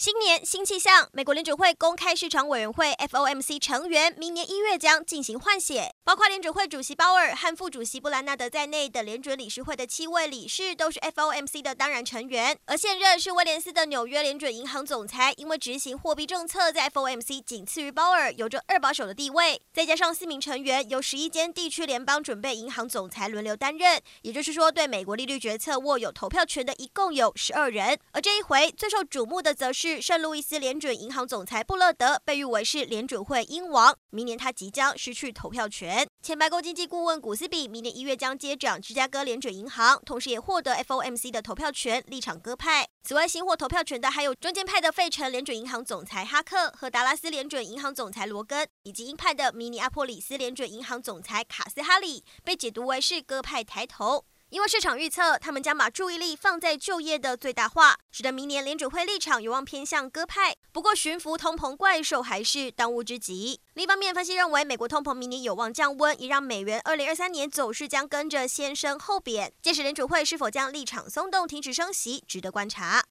新年新气象，美国联准会公开市场委员会 FOMC 成员明年一月将进行换血，包括联准会主席鲍尔和副主席布兰纳德在内的联准理事会的七位理事都是 FOMC 的当然成员，而现任是威廉斯的纽约联准银行总裁，因为执行货币政策在 FOMC 仅次于鲍尔，有着二把手的地位。再加上四名成员由十一间地区联邦准备银行总裁轮流担任，也就是说，对美国利率决策握有投票权的一共有十二人。而这一回最受瞩目的则是。圣路易斯联准银行总裁布勒德被誉为是联准会鹰王，明年他即将失去投票权。前白宫经济顾问古斯比明年一月将接掌芝加哥联准银行，同时也获得 FOMC 的投票权，立场鸽派。此外，新获投票权的还有中间派的费城联准银行总裁哈克和达拉斯联准银行总裁罗根，以及鹰派的明尼阿波里斯联准银行总裁卡斯哈里，被解读为是鸽派抬头。因为市场预测，他们将把注意力放在就业的最大化，使得明年联准会立场有望偏向鸽派。不过，驯服通膨怪兽还是当务之急。另一方面，分析认为，美国通膨明年有望降温，也让美元二零二三年走势将跟着先升后贬。届时，联准会是否将立场松动，停止升息，值得观察。